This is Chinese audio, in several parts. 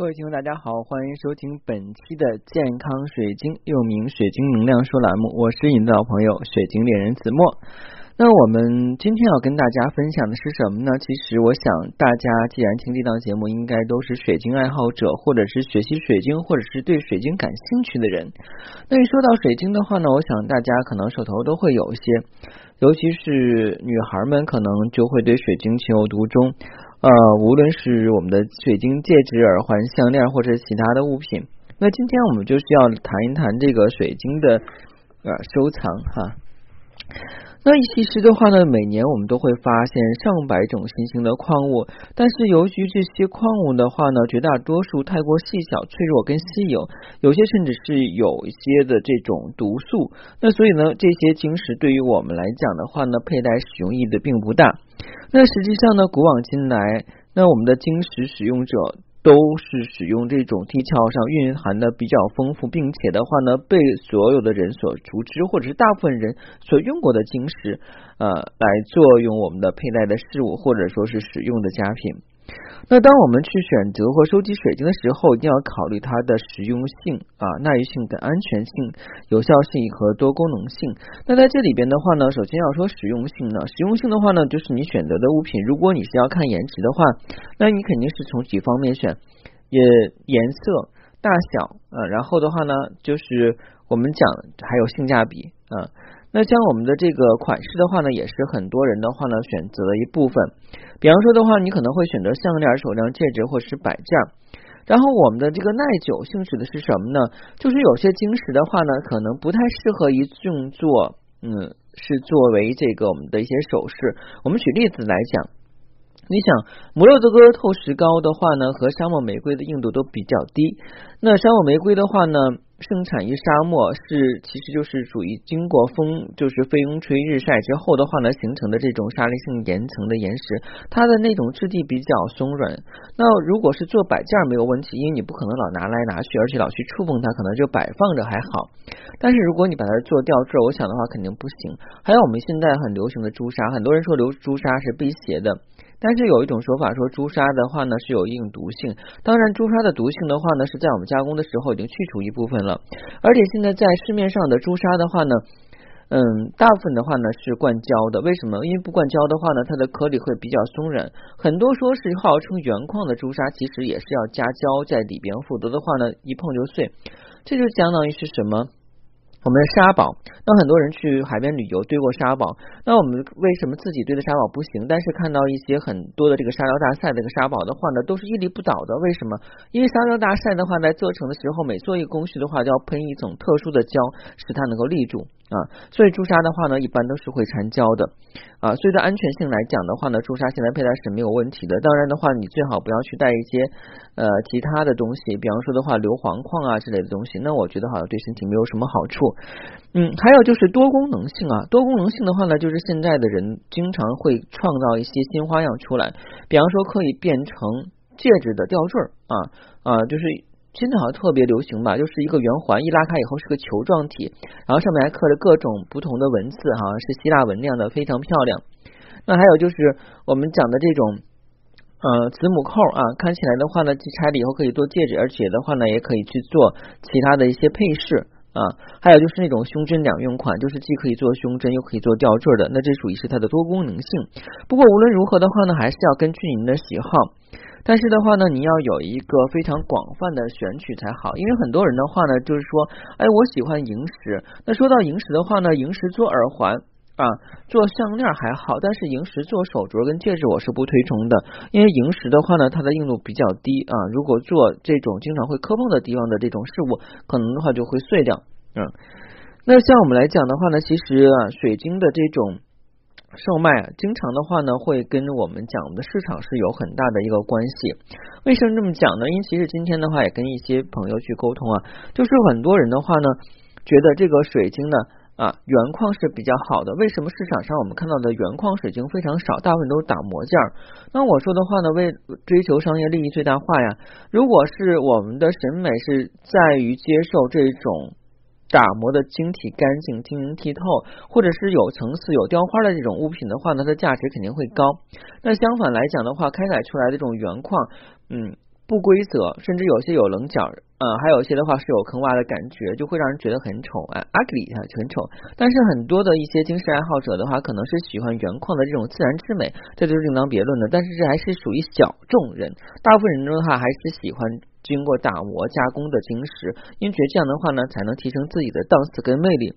各位听众，大家好，欢迎收听本期的健康水晶，又名水晶能量说栏目，我是你的老朋友水晶猎人子墨。那我们今天要跟大家分享的是什么呢？其实我想，大家既然听这档节目，应该都是水晶爱好者，或者是学习水晶，或者是对水晶感兴趣的人。那一说到水晶的话呢，我想大家可能手头都会有一些，尤其是女孩们，可能就会对水晶情有独钟。呃，无论是我们的水晶戒指、耳环、项链，或者其他的物品。那今天我们就是要谈一谈这个水晶的呃收藏哈。那其实的话呢，每年我们都会发现上百种新型的矿物，但是由于这些矿物的话呢，绝大多数太过细小、脆弱跟稀有，有些甚至是有一些的这种毒素。那所以呢，这些晶石对于我们来讲的话呢，佩戴使用意义的并不大。那实际上呢，古往今来，那我们的晶石使用者。都是使用这种地壳上蕴含的比较丰富，并且的话呢，被所有的人所熟知，或者是大部分人所用过的晶石，呃，来作用我们的佩戴的事物，或者说是使用的佳品。那当我们去选择或收集水晶的时候，一定要考虑它的实用性啊、耐用性跟安全性、有效性和多功能性。那在这里边的话呢，首先要说实用性呢，实用性的话呢，就是你选择的物品，如果你是要看颜值的话，那你肯定是从几方面选，也颜色、大小啊，然后的话呢，就是我们讲还有性价比啊。那像我们的这个款式的话呢，也是很多人的话呢选择的一部分。比方说的话，你可能会选择项链、手链、戒指或是摆件。然后我们的这个耐久性指的是什么呢？就是有些晶石的话呢，可能不太适合于用作，嗯，是作为这个我们的一些首饰。我们举例子来讲，你想摩洛哥透石膏的话呢，和沙漠玫瑰的硬度都比较低。那沙漠玫瑰的话呢？生产于沙漠是，其实就是属于经过风，就是风吹日晒之后的话呢，形成的这种沙粒性岩层的岩石，它的那种质地比较松软。那如果是做摆件没有问题，因为你不可能老拿来拿去，而且老去触碰它，可能就摆放着还好。但是如果你把它做吊坠，我想的话肯定不行。还有我们现在很流行的朱砂，很多人说流朱砂是辟邪的。但是有一种说法说朱砂的话呢是有一定毒性，当然朱砂的毒性的话呢是在我们加工的时候已经去除一部分了，而且现在在市面上的朱砂的话呢，嗯，大部分的话呢是灌胶的，为什么？因为不灌胶的话呢，它的颗粒会比较松软，很多说是号称原矿的朱砂，其实也是要加胶在里边，否则的话呢一碰就碎，这就相当于是什么？我们的沙堡，那很多人去海边旅游堆过沙堡，那我们为什么自己堆的沙堡不行？但是看到一些很多的这个沙雕大赛这个沙堡的话呢，都是屹立不倒的。为什么？因为沙雕大赛的话，在做成的时候，每做一个工序的话，就要喷一种特殊的胶，使它能够立住。啊，所以朱砂的话呢，一般都是会缠胶的啊。所以在安全性来讲的话呢，朱砂现在佩戴是没有问题的。当然的话，你最好不要去带一些呃其他的东西，比方说的话硫磺矿啊之类的东西，那我觉得好像对身体没有什么好处。嗯，还有就是多功能性啊，多功能性的话呢，就是现在的人经常会创造一些新花样出来，比方说可以变成戒指的吊坠啊啊，就是。现在好像特别流行吧，就是一个圆环，一拉开以后是个球状体，然后上面还刻着各种不同的文字，好像是希腊文那样的，非常漂亮。那还有就是我们讲的这种呃子母扣啊，看起来的话呢，拆了以后可以做戒指，而且的话呢，也可以去做其他的一些配饰啊。还有就是那种胸针两用款，就是既可以做胸针，又可以做吊坠的，那这属于是它的多功能性。不过无论如何的话呢，还是要根据您的喜好。但是的话呢，你要有一个非常广泛的选取才好，因为很多人的话呢，就是说，哎，我喜欢萤石。那说到萤石的话呢，萤石做耳环啊，做项链还好，但是萤石做手镯跟戒指我是不推崇的，因为萤石的话呢，它的硬度比较低啊，如果做这种经常会磕碰的地方的这种事物，可能的话就会碎掉。嗯，那像我们来讲的话呢，其实啊，水晶的这种。售卖，经常的话呢，会跟我们讲的市场是有很大的一个关系。为什么这么讲呢？因为其实今天的话也跟一些朋友去沟通啊，就是很多人的话呢，觉得这个水晶呢啊原矿是比较好的。为什么市场上我们看到的原矿水晶非常少，大部分都是打磨件儿？那我说的话呢，为追求商业利益最大化呀。如果是我们的审美是在于接受这种。打磨的晶体干净、晶莹剔透，或者是有层次、有雕花的这种物品的话呢，它的价值肯定会高。那相反来讲的话，开采出来的这种原矿，嗯，不规则，甚至有些有棱角。嗯，还有一些的话是有坑洼的感觉，就会让人觉得很丑啊，ugly，很丑。但是很多的一些晶石爱好者的话，可能是喜欢原矿的这种自然之美，这就是另当别论的。但是这还是属于小众人，大部分人的话还是喜欢经过打磨加工的晶石，因为觉得这样的话呢，才能提升自己的档次跟魅力。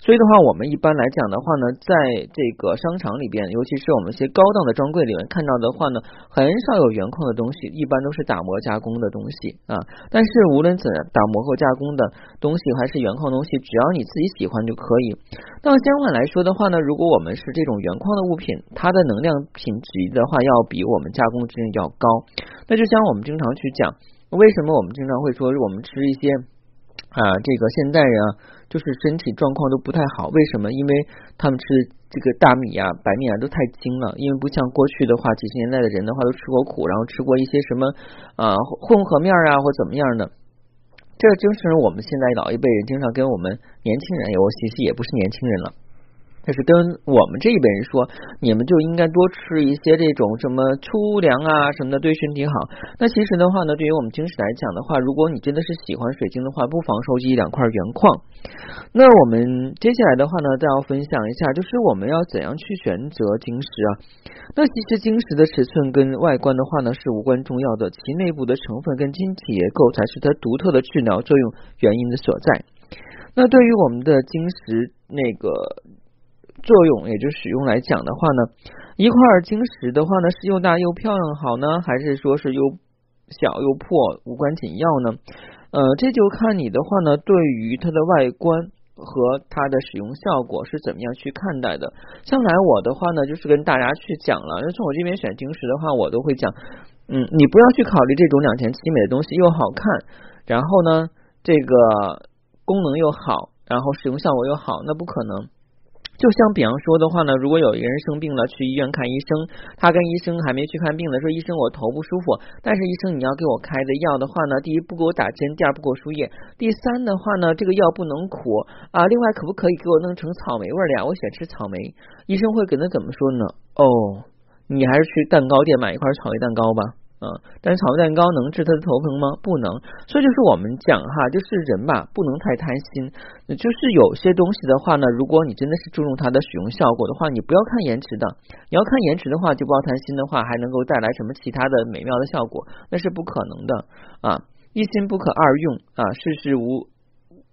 所以的话，我们一般来讲的话呢，在这个商场里边，尤其是我们一些高档的专柜里面看到的话呢，很少有原矿的东西，一般都是打磨加工的东西啊。但是无论怎打磨或加工的东西，还是原矿东西，只要你自己喜欢就可以。那相反来说的话呢，如果我们是这种原矿的物品，它的能量品质的话，要比我们加工之类要高。那就像我们经常去讲，为什么我们经常会说我们吃一些。啊，这个现代人啊，就是身体状况都不太好，为什么？因为他们吃这个大米啊、白面啊都太精了，因为不像过去的话，几十年代的人的话都吃过苦，然后吃过一些什么啊混合面啊或怎么样的，这就是我们现在老一辈人经常跟我们年轻人，我其实也不是年轻人了。就是跟我们这一辈人说，你们就应该多吃一些这种什么粗粮啊什么的，对身体好。那其实的话呢，对于我们晶石来讲的话，如果你真的是喜欢水晶的话，不妨收集一两块原矿。那我们接下来的话呢，再要分享一下，就是我们要怎样去选择晶石啊？那其实晶石的尺寸跟外观的话呢，是无关重要的，其内部的成分跟晶体结构才是它独特的治疗作用原因的所在。那对于我们的晶石那个。作用，也就使用来讲的话呢，一块晶石的话呢，是又大又漂亮好呢，还是说是又小又破无关紧要呢？呃，这就看你的话呢，对于它的外观和它的使用效果是怎么样去看待的。将来我的话呢，就是跟大家去讲了，就从我这边选晶石的话，我都会讲，嗯，你不要去考虑这种两全其美的东西又好看，然后呢，这个功能又好，然后使用效果又好，那不可能。就像比方说的话呢，如果有一个人生病了，去医院看医生，他跟医生还没去看病呢，说医生我头不舒服，但是医生你要给我开的药的话呢，第一不给我打针，第二不给我输液，第三的话呢，这个药不能苦啊，另外可不可以给我弄成草莓味的呀？我喜欢吃草莓，医生会给他怎么说呢？哦，你还是去蛋糕店买一块草莓蛋糕吧。嗯，但是草莓蛋糕能治他的头疼吗？不能。所以就是我们讲哈，就是人吧，不能太贪心。就是有些东西的话呢，如果你真的是注重它的使用效果的话，你不要看颜值的。你要看颜值的话，就不要贪心的话，还能够带来什么其他的美妙的效果，那是不可能的啊！一心不可二用啊，事事无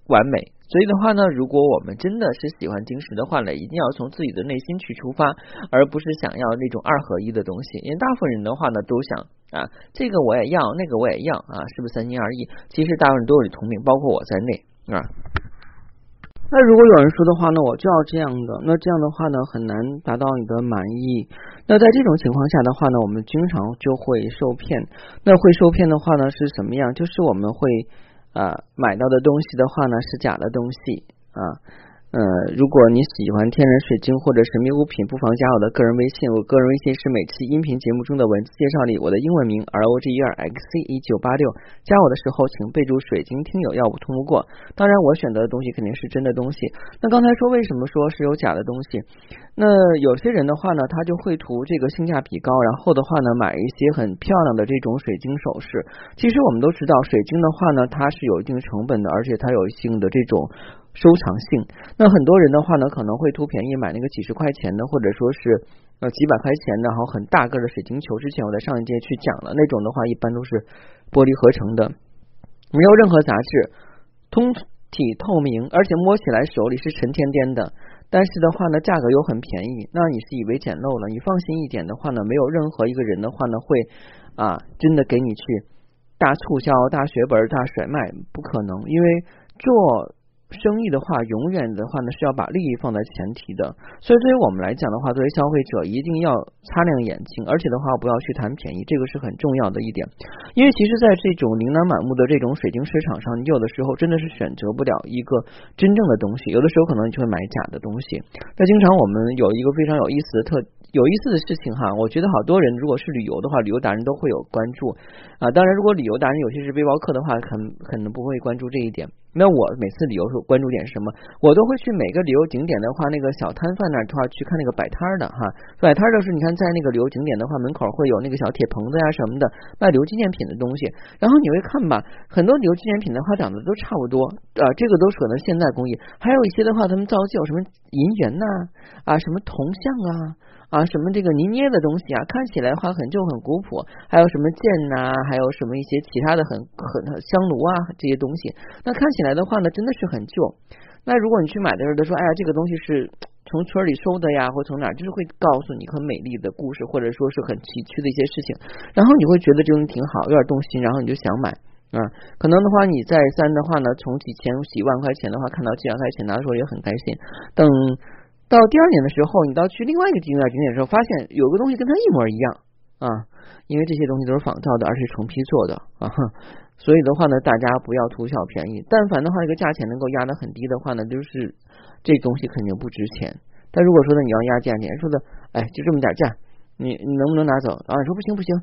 完美。所以的话呢，如果我们真的是喜欢晶石的话呢，一定要从自己的内心去出发，而不是想要那种二合一的东西。因为大部分人的话呢，都想啊，这个我也要，那个我也要啊，是不是三心二意？其实大部分人都有通病，包括我在内啊。那如果有人说的话，呢我就要这样的，那这样的话呢，很难达到你的满意。那在这种情况下的话呢，我们经常就会受骗。那会受骗的话呢，是什么样？就是我们会。啊，买到的东西的话呢，是假的东西啊。呃，如果你喜欢天然水晶或者神秘物品，不妨加我的个人微信。我个人微信是每期音频节目中的文字介绍里我的英文名 R O G E R X C 一九八六。加我的时候，请备注“水晶听友”，要不通不过。当然，我选择的东西肯定是真的东西。那刚才说为什么说是有假的东西？那有些人的话呢，他就会图这个性价比高，然后的话呢，买一些很漂亮的这种水晶首饰。其实我们都知道，水晶的话呢，它是有一定成本的，而且它有一定的这种。收藏性，那很多人的话呢，可能会图便宜买那个几十块钱的，或者说是呃几百块钱的，然后很大个的水晶球。之前我在上一节去讲了，那种的话一般都是玻璃合成的，没有任何杂质，通体透明，而且摸起来手里是沉甸甸的。但是的话呢，价格又很便宜，那你是以为捡漏了？你放心一点的话呢，没有任何一个人的话呢会啊真的给你去大促销、大血本、大甩卖，不可能，因为做。生意的话，永远的话呢是要把利益放在前提的，所以对于我们来讲的话，作为消费者一定要擦亮眼睛，而且的话不要去贪便宜，这个是很重要的一点。因为其实，在这种琳琅满目的这种水晶市场上，你有的时候真的是选择不了一个真正的东西，有的时候可能你就会买假的东西。那经常我们有一个非常有意思的特有意思的事情哈，我觉得好多人如果是旅游的话，旅游达人都会有关注啊。当然，如果旅游达人有些是背包客的话，可能可能不会关注这一点。那我每次旅游时候关注点是什么？我都会去每个旅游景点的话，那个小摊贩那儿的话去看那个摆摊的哈。摆摊的是你看在那个旅游景点的话，门口会有那个小铁棚子呀什么的，卖旅游纪念品的东西。然后你会看吧，很多旅游纪念品的话长得都差不多啊，这个都可能现代工艺。还有一些的话，他们造就什么银元呐啊，什么铜像啊。啊，什么这个泥捏的东西啊，看起来的话很旧很古朴，还有什么剑呐，还有什么一些其他的很很香炉啊这些东西，那看起来的话呢，真的是很旧。那如果你去买的时候，他说，哎呀，这个东西是从村里收的呀，或从哪儿，就是会告诉你很美丽的故事，或者说是很崎岖的一些事情，然后你会觉得这东西挺好，有点动心，然后你就想买啊。可能的话，你再三的话呢，从几千几万块钱的话，看到几万块钱拿的时候也很开心，等。到第二年的时候，你到去另外一个景点景点的时候，发现有个东西跟它一模一样啊，因为这些东西都是仿造的，而且成批做的啊，所以的话呢，大家不要图小便宜。但凡的话，这个价钱能够压得很低的话呢，就是这东西肯定不值钱。但如果说呢，你要压价钱，说的哎，就这么点价，你你能不能拿走？老板说不行不行。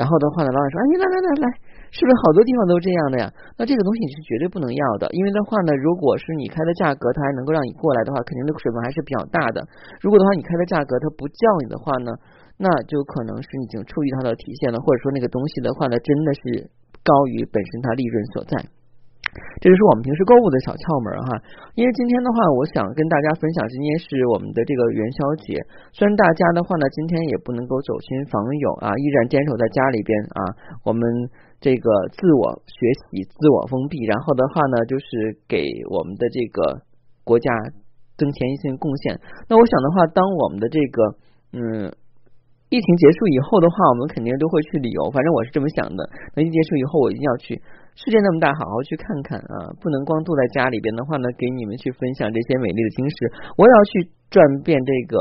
然后的话呢，老板说，哎，你来来来来，是不是好多地方都这样的呀？那这个东西你是绝对不能要的，因为的话呢，如果是你开的价格，他还能够让你过来的话，肯定的水分还是比较大的。如果的话你开的价格他不叫你的话呢，那就可能是已经处于他的体现了，或者说那个东西的话呢，真的是高于本身它利润所在。这就是我们平时购物的小窍门哈，因为今天的话，我想跟大家分享，今天是我们的这个元宵节。虽然大家的话呢，今天也不能够走亲访友啊，依然坚守在家里边啊，我们这个自我学习、自我封闭，然后的话呢，就是给我们的这个国家增添一些贡献。那我想的话，当我们的这个嗯。疫情结束以后的话，我们肯定都会去旅游。反正我是这么想的。那疫情结束以后，我一定要去。世界那么大，好好去看看啊！不能光坐在家里边的话呢，给你们去分享这些美丽的经史。我也要去转遍这个。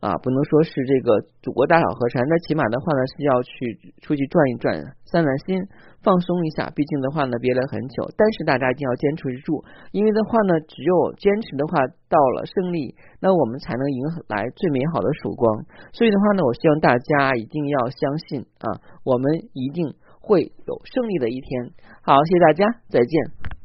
啊，不能说是这个祖国大好河山，那起码的话呢是要去出去转一转，散散心，放松一下。毕竟的话呢，憋了很久，但是大家一定要坚持住，因为的话呢，只有坚持的话，到了胜利，那我们才能迎来最美好的曙光。所以的话呢，我希望大家一定要相信啊，我们一定会有胜利的一天。好，谢谢大家，再见。